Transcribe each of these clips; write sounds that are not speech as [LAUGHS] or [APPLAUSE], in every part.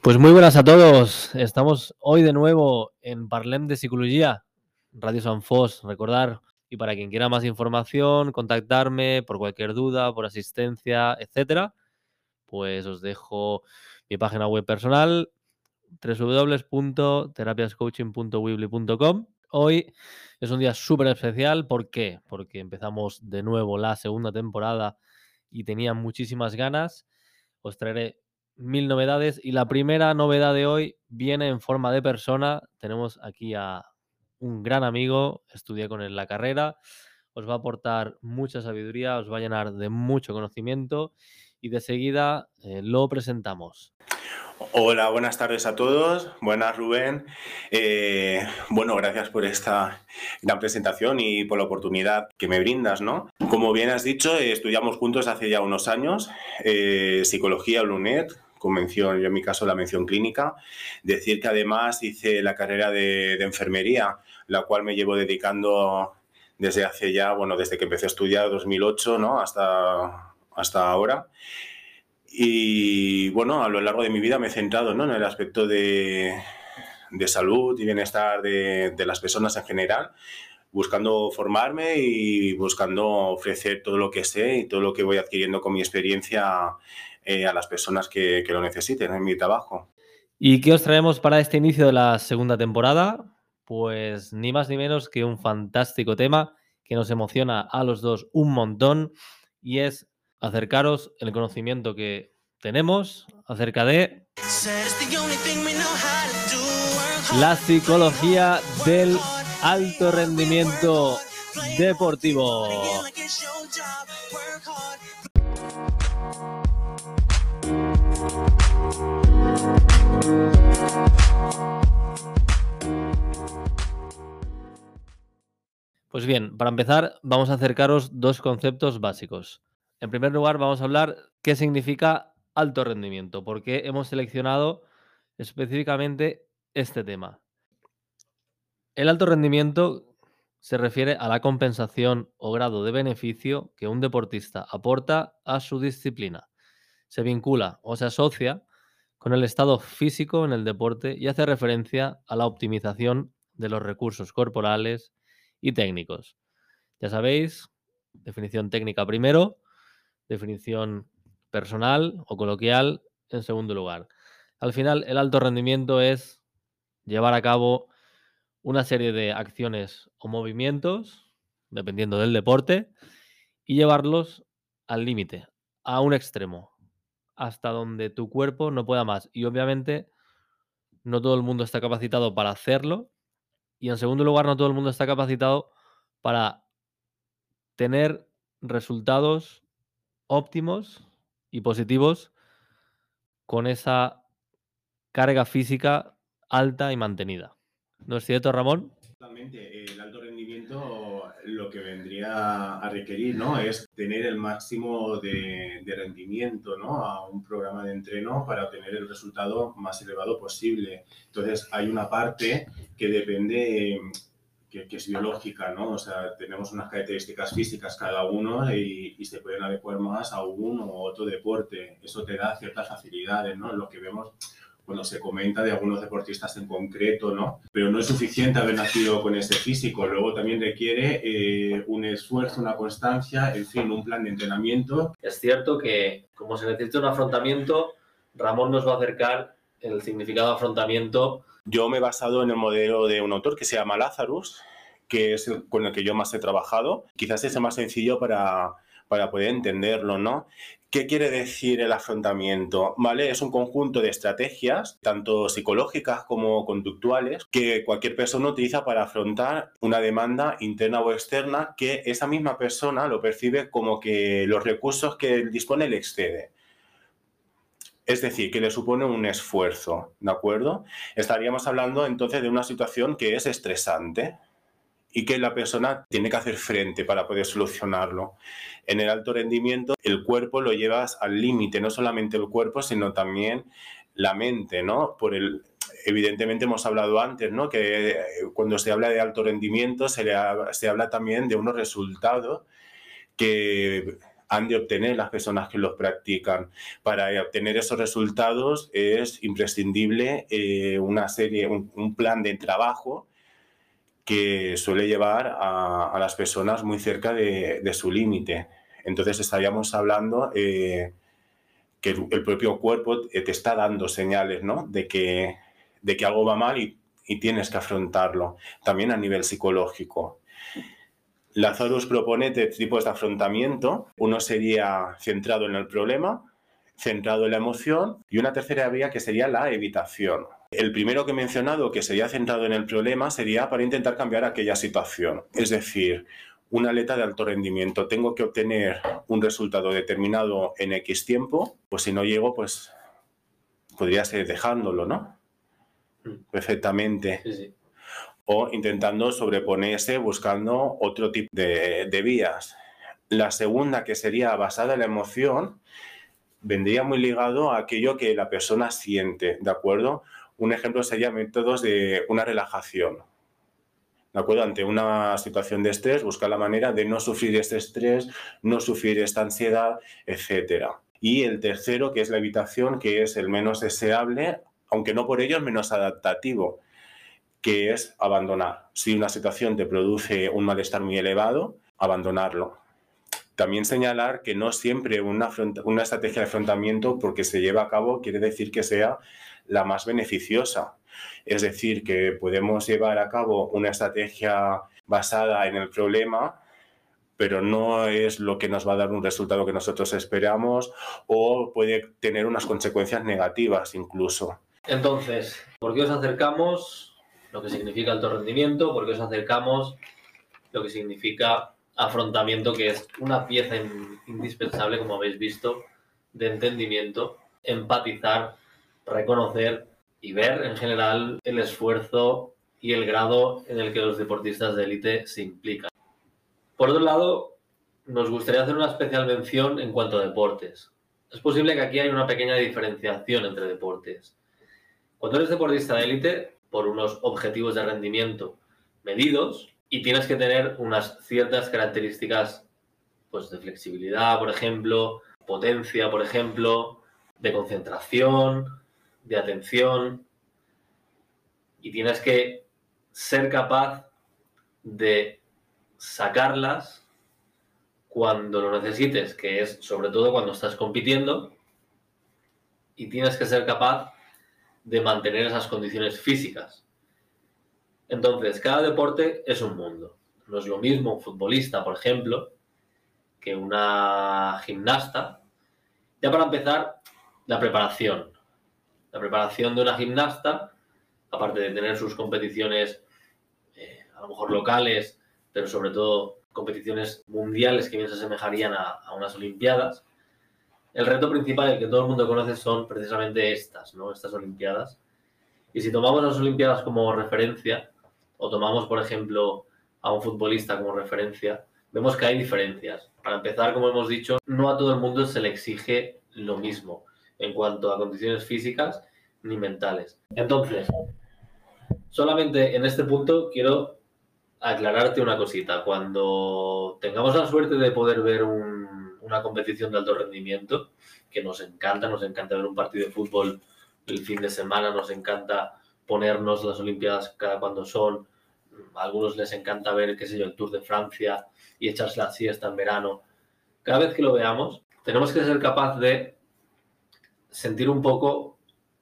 Pues muy buenas a todos. Estamos hoy de nuevo en Parlem de Psicología, Radio San Fos. Recordar, y para quien quiera más información, contactarme por cualquier duda, por asistencia, etcétera, pues os dejo mi página web personal www.terapiascoaching.weebly.com. Hoy es un día súper especial. ¿Por qué? Porque empezamos de nuevo la segunda temporada y tenía muchísimas ganas. Os traeré mil novedades y la primera novedad de hoy viene en forma de persona. Tenemos aquí a un gran amigo, estudié con él la carrera, os va a aportar mucha sabiduría, os va a llenar de mucho conocimiento y de seguida eh, lo presentamos. Hola, buenas tardes a todos. Buenas, Rubén. Eh, bueno, gracias por esta gran presentación y por la oportunidad que me brindas, ¿no? Como bien has dicho, estudiamos juntos hace ya unos años eh, psicología UNED, con mención, yo en mi caso la mención clínica. Decir que además hice la carrera de, enfermería, la cual me llevo dedicando desde hace ya, bueno, desde que empecé a estudiar 2008, ¿no? Hasta, hasta ahora. Y bueno, a lo largo de mi vida me he centrado ¿no? en el aspecto de, de salud y bienestar de, de, las personas en general, buscando formarme y buscando ofrecer todo lo que sé y todo lo que voy adquiriendo con mi experiencia eh, a las personas que, lo necesiten en mi trabajo. ¿Y qué os traemos para este inicio de la segunda temporada? Pues ni más ni menos que un fantástico tema que nos emociona a los dos un montón y es acercaros el conocimiento que tenemos acerca de la psicología del alto rendimiento deportivo. Pues bien, para empezar, vamos a acercaros dos conceptos básicos. En primer lugar, vamos a hablar qué significa alto rendimiento, porque hemos seleccionado específicamente este tema. El alto rendimiento se refiere a la compensación o grado de beneficio que un deportista aporta a su disciplina. Se vincula o se asocia con el estado físico en el deporte y hace referencia a la optimización de los recursos corporales y técnicos. Ya sabéis, definición técnica primero, definición personal o coloquial en segundo lugar. Al final, el alto rendimiento es llevar a cabo una serie de acciones o movimientos, dependiendo del deporte, y llevarlos al límite, a un extremo, hasta donde tu cuerpo no pueda más. Y obviamente no todo el mundo está capacitado para hacerlo. Y en segundo lugar, no todo el mundo está capacitado para tener resultados óptimos y positivos con esa carga física alta y mantenida. ¿No es cierto, Ramón? Totalmente. El alto rendimiento lo que vendría a requerir ¿no? es tener el máximo de, rendimiento ¿no? a un programa de entreno para obtener el resultado más elevado posible. Entonces, hay una parte que depende que, es biológica, ¿no? O sea, tenemos unas características físicas cada uno y, y, se pueden adecuar más a uno u otro deporte. Eso te da ciertas facilidades, ¿no? Lo que vemos cuando se comenta de algunos deportistas en concreto, ¿no? Pero no es suficiente haber nacido con ese físico, luego también requiere eh, un esfuerzo, una constancia, en fin, un plan de entrenamiento. Es cierto que como se necesita un afrontamiento, Ramón nos va a acercar el significado de afrontamiento. Yo me he basado en el modelo de un autor que se llama Lazarus, que es con el que yo más he trabajado. Quizás es el más sencillo para, para poder entenderlo, ¿no? ¿Qué quiere decir el afrontamiento? ¿Vale? Es un conjunto de estrategias, tanto psicológicas como conductuales, que cualquier persona utiliza para afrontar una demanda interna o externa que esa misma persona lo percibe como que los recursos que dispone le excede. Es decir, que le supone un esfuerzo, ¿de acuerdo? Estaríamos hablando entonces de una situación que es estresante, y que la persona tiene que hacer frente para poder solucionarlo. En el alto rendimiento, el cuerpo lo llevas al límite, no solamente el cuerpo, sino también la mente, ¿no? Por el, evidentemente hemos hablado antes, ¿no? Que eh, cuando se habla de alto rendimiento se, se habla también de unos resultados que han de obtener las personas que los practican. Para obtener esos resultados es imprescindible eh, una serie, un, plan de trabajo que suele llevar a, las personas muy cerca de, su límite. Entonces estaríamos hablando eh, que el, propio cuerpo te está dando señales ¿no? de, que, de que algo va mal y, y tienes que afrontarlo, también a nivel psicológico. Lazarus propone tres tipos de afrontamiento. Uno sería centrado en el problema, centrado en la emoción y una tercera vía que sería la evitación. El primero que he mencionado, que sería centrado en el problema, sería para intentar cambiar aquella situación. Es decir, una aleta de alto rendimiento. Tengo que obtener un resultado determinado en X tiempo, pues si no llego, pues podría ser dejándolo, ¿no? Mm. Perfectamente. Sí, sí o intentando sobreponerse buscando otro tipo de, vías. La segunda, que sería basada en la emoción, vendría muy ligado a aquello que la persona siente, ¿de acuerdo? Un ejemplo sería métodos de una relajación. ¿De acuerdo? Ante una situación de estrés, buscar la manera de no sufrir este estrés, no sufrir esta ansiedad, etc. Y el tercero, que es la evitación, que es el menos deseable, aunque no por ello es menos adaptativo que es abandonar. Si una situación te produce un malestar muy elevado, abandonarlo. También señalar que no siempre una, una estrategia de afrontamiento, porque se lleva a cabo, quiere decir que sea la más beneficiosa. Es decir, que podemos llevar a cabo una estrategia basada en el problema, pero no es lo que nos va a dar un resultado que nosotros esperamos o puede tener unas consecuencias negativas incluso. Entonces, ¿por qué os acercamos lo que significa alto rendimiento, porque os acercamos lo que significa afrontamiento, que es una pieza indispensable, como habéis visto, de entendimiento, empatizar, reconocer y ver en general el esfuerzo y el grado en el que los deportistas de élite se implican. Por otro lado, nos gustaría hacer una especial mención en cuanto a deportes. Es posible que aquí haya una pequeña diferenciación entre deportes. Cuando eres deportista de élite, por unos objetivos de rendimiento medidos y tienes que tener unas ciertas características pues, de flexibilidad, por ejemplo, potencia, por ejemplo, de concentración, de atención. Y tienes que ser capaz de sacarlas cuando lo necesites, que es sobre todo cuando estás compitiendo, y tienes que ser capaz de mantener esas condiciones físicas. Entonces, cada deporte es un mundo. No es lo mismo un futbolista, por ejemplo, que una gimnasta. Ya para empezar, la preparación. La preparación de una gimnasta, aparte de tener sus competiciones eh, a lo mejor locales, pero sobre todo competiciones mundiales que bien se asemejarían a, a unas Olimpiadas, el reto principal, el que todo el mundo conoce, son precisamente estas, ¿no? Estas Olimpiadas. Y si tomamos las Olimpiadas como referencia, o tomamos, por ejemplo, a un futbolista como referencia, vemos que hay diferencias. Para empezar, como hemos dicho, no a todo el mundo se le exige lo mismo en cuanto a condiciones físicas ni mentales. Entonces, solamente en este punto quiero aclararte una cosita. Cuando tengamos la suerte de poder ver un una competición de alto rendimiento que nos encanta, nos encanta ver un partido de fútbol el fin de semana, nos encanta ponernos las Olimpiadas cada cuando son, a algunos les encanta ver, qué sé yo, el Tour de Francia y echarse la siesta en verano. Cada vez que lo veamos, tenemos que ser capaz de sentir un poco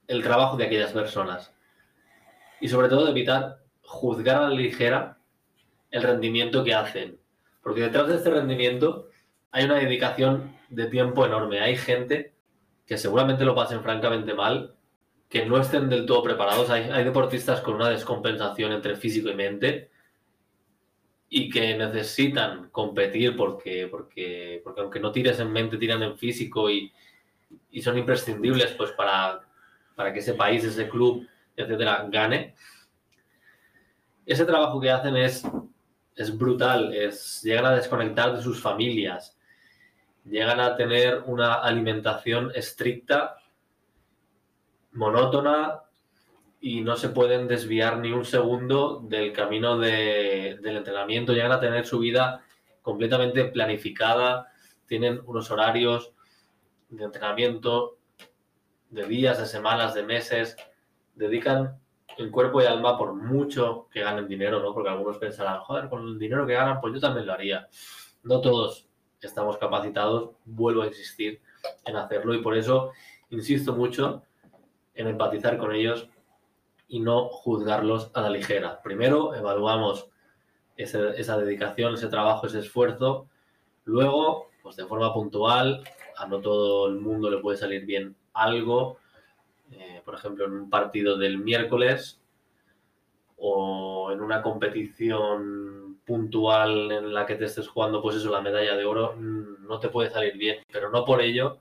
el trabajo de aquellas personas y sobre todo de evitar juzgar a la ligera el rendimiento que hacen. Porque detrás de este rendimiento hay una dedicación de tiempo enorme. Hay gente que seguramente lo pasen francamente mal, que no estén del todo preparados. Hay, deportistas con una descompensación entre físico y mente y que necesitan competir porque, porque, porque aunque no tires en mente, tiran en físico y, son imprescindibles pues para, para que ese país, ese club, etcétera, gane. Ese trabajo que hacen es, es brutal, es, llegan a desconectar de sus familias, llegan a tener una alimentación estricta, monótona y no se pueden desviar ni un segundo del camino del entrenamiento. Llegan a tener su vida completamente planificada, tienen unos horarios de entrenamiento de días, de semanas, de meses, dedican el cuerpo y alma por mucho que ganen dinero, ¿no? Porque algunos pensarán, joder, con el dinero que ganan, pues yo también lo haría. No todos estamos capacitados, vuelvo a insistir en hacerlo y por eso insisto mucho en empatizar con ellos y no juzgarlos a la ligera. Primero evaluamos esa dedicación, ese trabajo, ese esfuerzo. Luego, pues de forma puntual, a no todo el mundo le puede salir bien algo. Eh, por ejemplo, en un partido del miércoles o en una competición puntual en la que te estés jugando, pues eso, la medalla de oro, mm, no te puede salir bien. Pero no por ello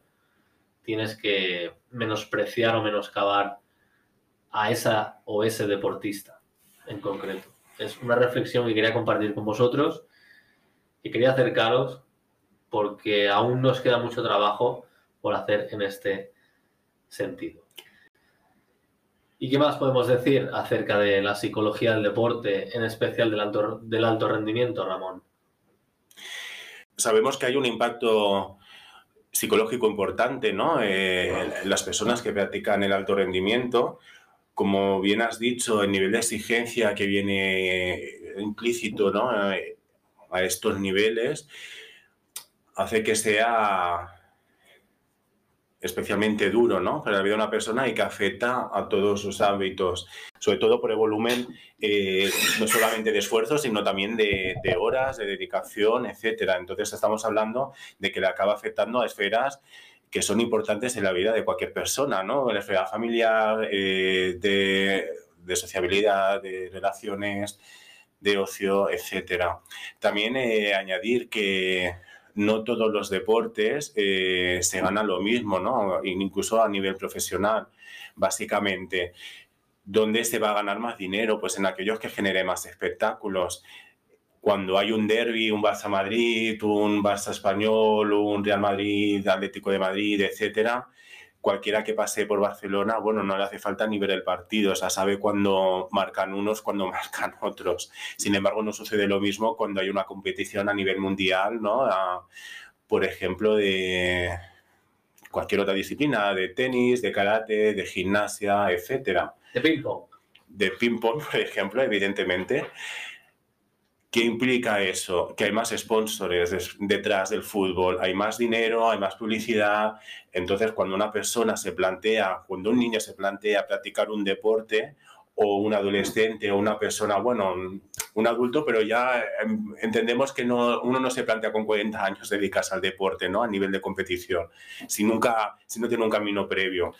tienes que menospreciar o menoscabar a esa o ese deportista en concreto. Es una reflexión que quería compartir con vosotros y quería acercaros porque aún nos queda mucho trabajo por hacer en este sentido. ¿Y qué más podemos decir acerca de la psicología del deporte, en especial del alto, rendimiento, Ramón? Sabemos que hay un impacto psicológico importante ¿no? Eh, las personas que practican el alto rendimiento. Como bien has dicho, el nivel de exigencia que viene implícito ¿no? a estos niveles hace que sea especialmente duro ¿no? para la vida de una persona y que afecta a todos sus ámbitos, sobre todo por el volumen eh, no solamente de esfuerzo, sino también de, horas, de dedicación, etcétera. Entonces estamos hablando de que le acaba afectando a esferas que son importantes en la vida de cualquier persona, ¿no? La esfera familiar, eh, de, sociabilidad, de relaciones, de ocio, etcétera. También eh, añadir que no todos los deportes eh, se ganan lo mismo, ¿no? Incluso a nivel profesional, básicamente. ¿Dónde se va a ganar más dinero? Pues en aquellos que genere más espectáculos. Cuando hay un derby, un Barça Madrid, un Barça español, un Real Madrid, Atlético de Madrid, etcétera, cualquiera que pase por Barcelona, bueno, no le hace falta ni ver el partido, o sea, sabe cuándo marcan unos, cuándo [LAUGHS] marcan otros. Sin embargo, no sucede lo mismo cuando hay una competición a nivel mundial, ¿no? por ejemplo, de cualquier otra disciplina, de tenis, de karate, de gimnasia, etcétera. De ping-pong. De ping-pong, [LAUGHS] por ejemplo, evidentemente. ¿Qué implica eso? Que hay más sponsors detrás del fútbol, hay más dinero, hay más publicidad. Entonces, cuando una persona se plantea, cuando un niño se plantea practicar un deporte, o un adolescente o una persona, bueno, un adulto, pero ya em, entendemos que no, uno no se plantea con 40 años dedicarse al deporte, ¿no? A nivel de competición, si, nunca, si no tiene un camino previo.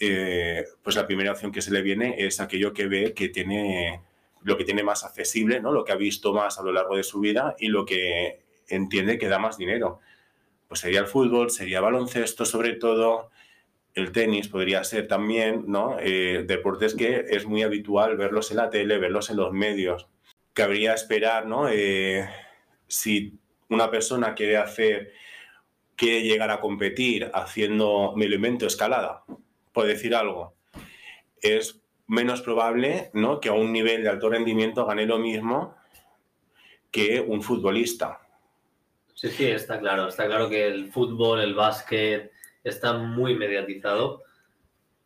Eh, pues la primera opción que se le viene es aquello que ve que tiene lo que tiene más accesible, ¿no? lo que ha visto más a lo largo de su vida y lo que entiende que da más dinero. Pues sería el fútbol, sería baloncesto sobre todo, el tenis podría ser también, ¿no? Eh, deportes que es muy habitual verlos en la tele, verlos en los medios. Cabría esperar, ¿no? Eh, si una persona quiere hacer, quiere llegar a competir haciendo me elemento escalada, por decir algo, es menos probable ¿no? que a un nivel de alto rendimiento gane lo mismo que un futbolista. Sí, sí, está claro. Está claro que el fútbol, el básquet, está muy mediatizado.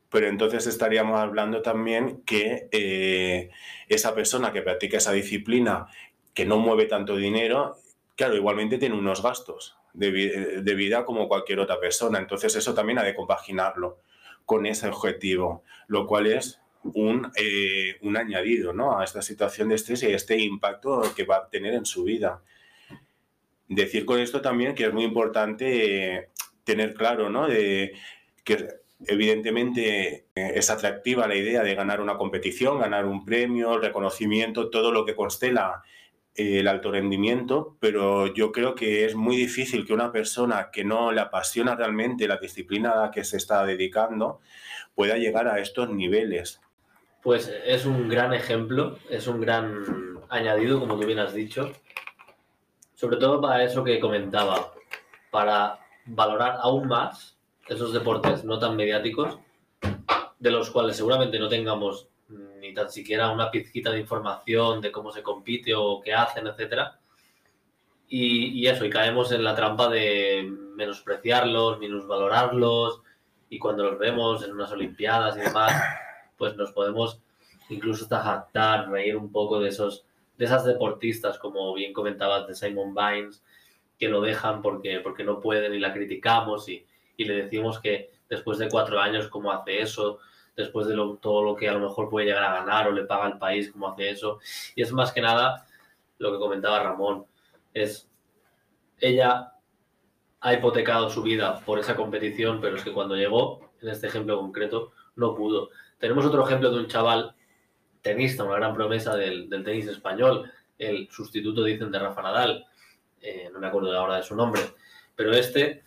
Pero entonces estaríamos hablando también que eh, esa persona que practica esa disciplina, que no mueve tanto dinero, claro, igualmente tiene unos gastos de, de vida como cualquier otra persona. Entonces eso también ha de compaginarlo con ese objetivo, lo cual es un, eh, un añadido ¿no? a esta situación de estrés y a este impacto que va a tener en su vida. Decir con esto también que es muy importante eh, tener claro ¿no? de que evidentemente eh, es atractiva la idea de ganar una competición, ganar un premio, reconocimiento, todo lo que constela el alto rendimiento, pero yo creo que es muy difícil que una persona que no le apasiona realmente la disciplina a la que se está dedicando pueda llegar a estos niveles. Pues es un gran ejemplo, es un gran añadido, como tú bien has dicho, sobre todo para eso que comentaba, para valorar aún más esos deportes no tan mediáticos, de los cuales seguramente no tengamos ni tan siquiera una pizquita de información de cómo se compite o qué hacen, etcétera. Y, y, eso, y caemos en la trampa de menospreciarlos, minusvalorarlos, y cuando los vemos en unas Olimpiadas y demás, pues nos podemos incluso jactar, reír un poco de esos de esas deportistas, como bien comentabas, de Simon Vines, que lo dejan porque, porque no pueden y la criticamos y, y le decimos que después de cuatro años, ¿cómo hace eso? Después de todo lo que a lo mejor puede llegar a ganar o le paga el país, ¿cómo hace eso? Y es más que nada lo que comentaba Ramón, es ella ha hipotecado su vida por esa competición, pero es que cuando llegó, en este ejemplo concreto, no pudo. Tenemos otro ejemplo de un chaval tenista, una gran promesa del, tenis español, el sustituto, dicen, de Rafa Nadal, eh, no me acuerdo ahora de su nombre, pero este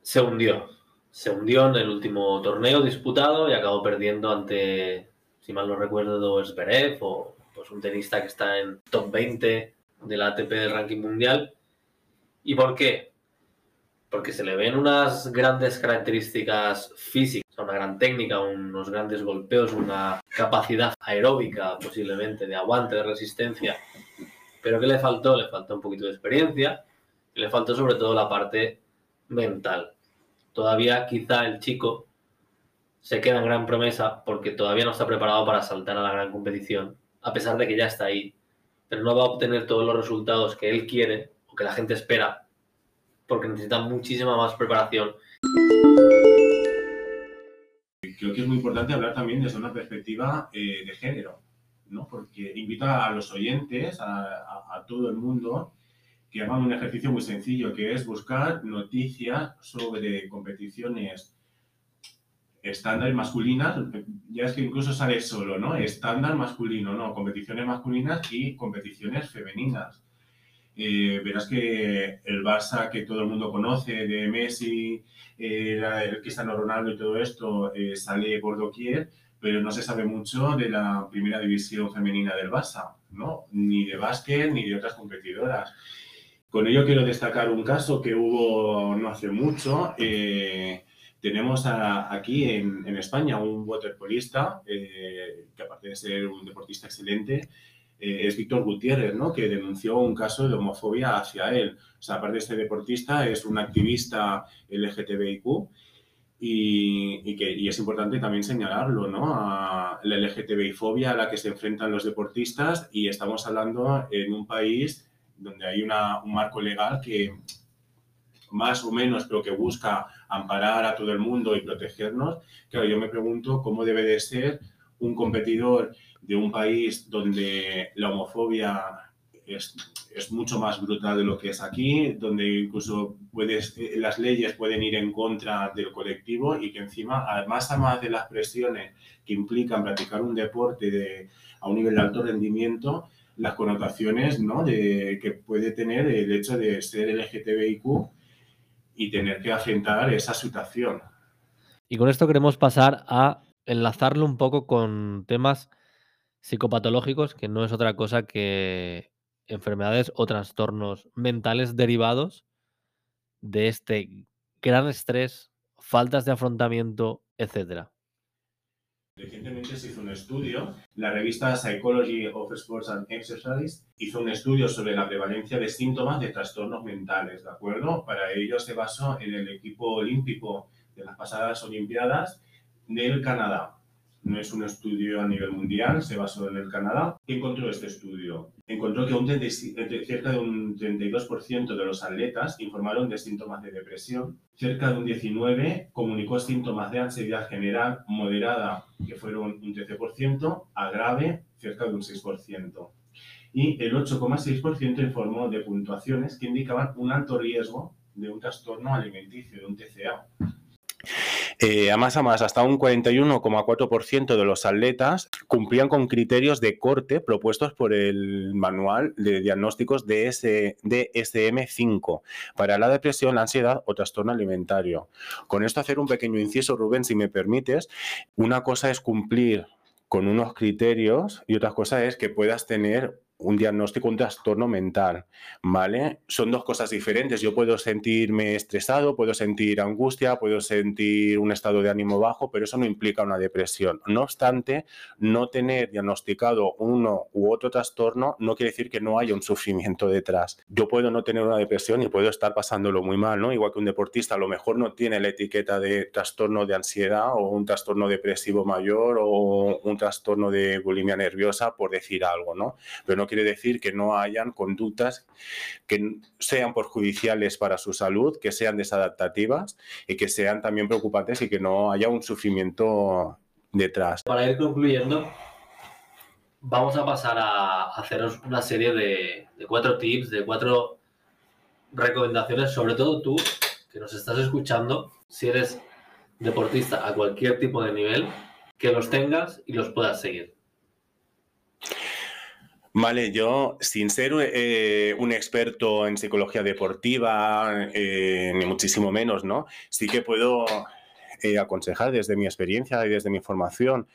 se hundió. Se hundió en el último torneo disputado y acabó perdiendo ante, si mal no recuerdo, Zverev o pues un tenista que está en top 20 de la ATP del ranking mundial. ¿Y por qué? Porque se le ven unas grandes características físicas, una gran técnica, unos grandes golpeos, una capacidad aeróbica posiblemente de aguante, de resistencia. Pero ¿qué le faltó? Le faltó un poquito de experiencia y le faltó sobre todo la parte mental. Todavía quizá el chico se queda en gran promesa porque todavía no está preparado para saltar a la gran competición, a pesar de que ya está ahí, pero no va a obtener todos los resultados que él quiere o que la gente espera, porque necesita muchísima más preparación. Creo que es muy importante hablar también desde una perspectiva eh, de género, ¿no? porque invita a los oyentes, a todo el mundo, que hagan un ejercicio muy sencillo, que es buscar noticias sobre competiciones estándar masculinas, ya es que incluso sale solo, ¿no? Estándar masculino, ¿no? Competiciones masculinas y competiciones femeninas. Eh, verás que el Barça que todo el mundo conoce, de Messi, eh, el Cristiano Ronaldo y todo esto, eh, sale por doquier, pero no se sabe mucho de la primera división femenina del Barça, ¿no? Ni de básquet ni de otras competidoras. Con ello quiero destacar un caso que hubo no hace mucho. Tenemos aquí en, España un waterpolista, que aparte de ser un deportista excelente, eh, es Víctor Gutiérrez, ¿no? que denunció un caso de homofobia hacia él. O sea, aparte de ser deportista, es un activista LGTBIQ y, que, y es importante también señalarlo, ¿no? A la LGTBI-fobia a la que se enfrentan los deportistas y estamos hablando en un país donde hay un marco legal que más o menos, pero que busca amparar a todo el mundo y protegernos. Claro, yo me pregunto cómo debe de ser un competidor de un país donde la homofobia es, es, mucho más brutal de lo que es aquí, donde incluso puedes, las leyes pueden ir en contra del colectivo y que encima, además, además de las presiones que implican practicar un deporte de, a un nivel de alto rendimiento, las connotaciones ¿no? de, que puede tener el hecho de ser LGTBIQ y tener que afrontar esa situación. Y con esto queremos pasar a enlazarlo un poco con temas psicopatológicos, que no es otra cosa que enfermedades o trastornos mentales derivados de este gran estrés, faltas de afrontamiento, etcétera. Recientemente se hizo un estudio, la revista Psychology of Sports and Exercise hizo un estudio sobre la prevalencia de síntomas de trastornos mentales, ¿de acuerdo? Para ello se basó en el equipo olímpico de las pasadas Olimpiadas del Canadá no es un estudio a nivel mundial, se basó en el Canadá. ¿Qué encontró este estudio? Encontró que un cerca de un 32% de los atletas informaron de síntomas de depresión, cerca de un 19% comunicó síntomas de ansiedad general moderada, que fueron un 13%, a grave, cerca de un 6%. Y el 8,6% informó de puntuaciones que indicaban un alto riesgo de un trastorno alimenticio, de un TCA. Eh, a más a más, hasta un 41,4% de los atletas cumplían con criterios de corte propuestos por el manual de diagnósticos de DSM-5 para la depresión, la ansiedad o trastorno alimentario. Con esto hacer un pequeño inciso, Rubén, si me permites. Una cosa es cumplir con unos criterios y otra cosa es que puedas tener un diagnóstico, un trastorno mental, ¿vale? Son dos cosas diferentes. Yo puedo sentirme estresado, puedo sentir angustia, puedo sentir un estado de ánimo bajo, pero eso no implica una depresión. No obstante, no tener diagnosticado uno u otro trastorno no quiere decir que no haya un sufrimiento detrás. Yo puedo no tener una depresión y puedo estar pasándolo muy mal, ¿no? Igual que un deportista a lo mejor no tiene la etiqueta de trastorno de ansiedad o un trastorno depresivo mayor o un trastorno de bulimia nerviosa, por decir algo, ¿no? Pero no quiere decir que no hayan conductas que sean perjudiciales para su salud, que sean desadaptativas y que sean también preocupantes y que no haya un sufrimiento detrás. Para ir concluyendo, vamos a pasar a haceros una serie de, de cuatro tips, de cuatro recomendaciones, sobre todo tú, que nos estás escuchando, si eres deportista a cualquier tipo de nivel, que los tengas y los puedas seguir. Vale, yo sin ser eh, un experto en psicología deportiva, eh, ni muchísimo menos, ¿no? Sí que puedo eh, aconsejar desde mi experiencia y desde mi formación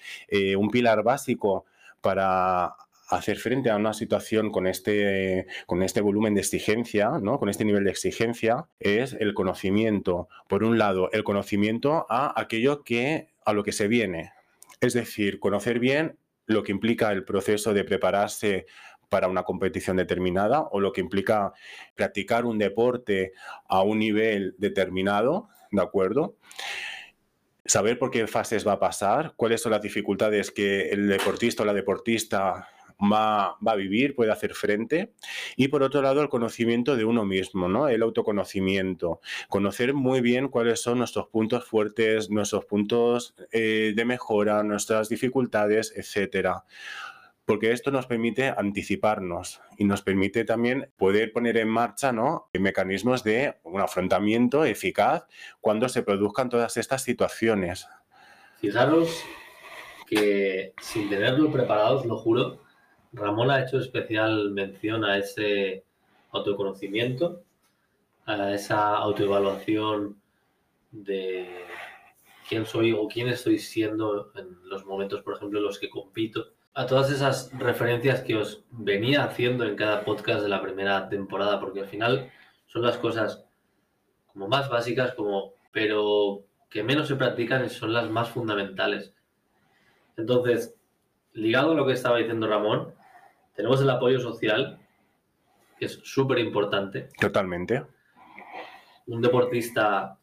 un pilar básico para hacer frente a una situación con este, con este volumen de exigencia, ¿no? con este nivel de exigencia, es el conocimiento. Por un lado, el conocimiento a aquello que a lo que se viene. Es decir, conocer bien lo que implica el proceso de prepararse para una competición determinada o lo que implica practicar un deporte a un nivel determinado, ¿de acuerdo? Saber por qué fases va a pasar, cuáles son las dificultades que el deportista o la deportista va, va, a vivir, puede hacer frente. Y por otro lado, el conocimiento de uno mismo, ¿no? El autoconocimiento. Conocer muy bien cuáles son nuestros puntos fuertes, nuestros puntos eh, de mejora, nuestras dificultades, etcétera porque esto nos permite anticiparnos y nos permite también poder poner en marcha ¿no? mecanismos de un afrontamiento eficaz cuando se produzcan todas estas situaciones. Fijaros que sin tenerlo preparados, lo juro, Ramón ha hecho especial mención a ese autoconocimiento, a esa autoevaluación de quién soy o quién estoy siendo en los momentos, por ejemplo, en los que compito. A todas esas referencias que os venía haciendo en cada podcast de la primera temporada, porque al final son las cosas como más básicas, como, pero que menos se practican y son las más fundamentales. Entonces, ligado a lo que estaba diciendo Ramón, tenemos el apoyo social, que es súper importante. Totalmente. Un deportista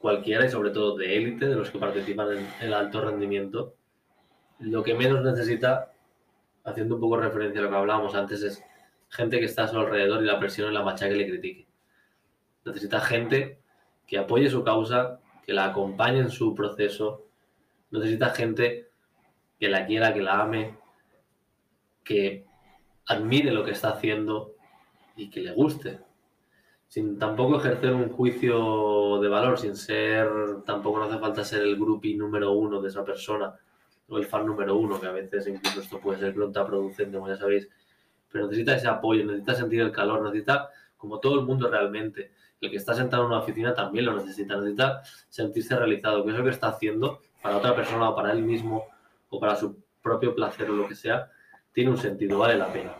cualquiera y sobre todo de élite, de los que participan en el alto rendimiento, lo que menos necesita, haciendo un poco referencia a lo que hablábamos antes, es gente que está a su alrededor y la presión en la machaca que le critique. Necesita gente que apoye su causa, que la acompañe en su proceso. Necesita gente que la quiera, que la ame, que admire lo que está haciendo y que le guste. Sin tampoco ejercer un juicio de valor, sin ser, tampoco no hace falta ser el grupi número uno de esa persona o el fan número uno, que a veces incluso esto puede ser producente, como ya sabéis, pero necesita ese apoyo, necesita sentir el calor, necesita, como todo el mundo realmente, el que está sentado en una oficina también lo necesita, necesita sentirse realizado, que eso que está haciendo para otra persona o para él mismo o para su propio placer o lo que sea, tiene un sentido, vale la pena.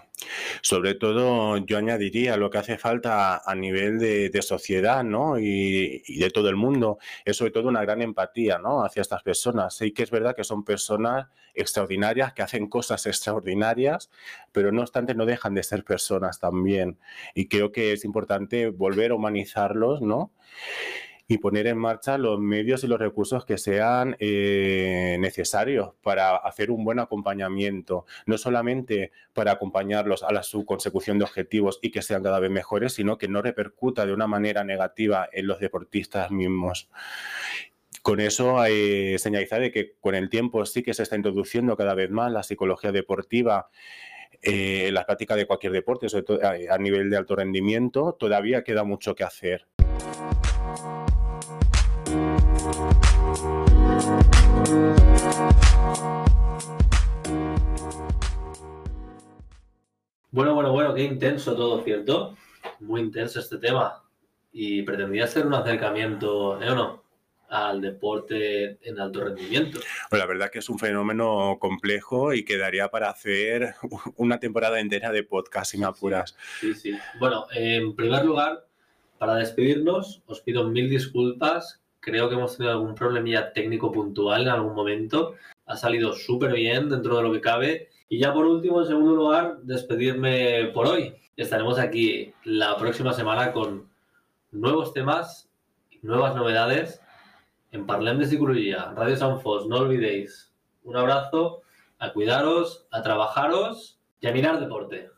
Sobre todo, yo añadiría lo que hace falta a nivel de, sociedad ¿no? Y, de todo el mundo, es sobre todo una gran empatía ¿no? hacia estas personas. Sí que es verdad que son personas extraordinarias, que hacen cosas extraordinarias, pero no obstante no dejan de ser personas también. Y creo que es importante volver a humanizarlos, ¿no? Y poner en marcha los medios y los recursos que sean eh, necesarios para hacer un buen acompañamiento, no solamente para acompañarlos a la, su consecución de objetivos y que sean cada vez mejores, sino que no repercuta de una manera negativa en los deportistas mismos. Con eso hay señalizar de que con el tiempo sí que se está introduciendo cada vez más la psicología deportiva eh, en la práctica de cualquier deporte, sobre todo a nivel de alto rendimiento, todavía queda mucho que hacer. Bueno, bueno, bueno, qué intenso todo, ¿cierto? Muy intenso este tema. Y pretendía hacer un acercamiento, ¿eh o no? al deporte en alto rendimiento. Pues la verdad que es un fenómeno complejo y quedaría para hacer [LAUGHS] una temporada entera de podcast, si me apuras. Sí, sí. Bueno, en primer lugar, para despedirnos, os pido mil disculpas. Creo que hemos tenido algún problemilla técnico puntual en algún momento. Ha salido súper bien dentro de lo que cabe. Y ya por último, en segundo lugar, despedirme por hoy. Estaremos aquí la próxima semana con nuevos temas, nuevas novedades en Parlem de Psicología, Radio Sanfos, no olvidéis. Un abrazo, a cuidaros, a trabajaros y a mirar deporte.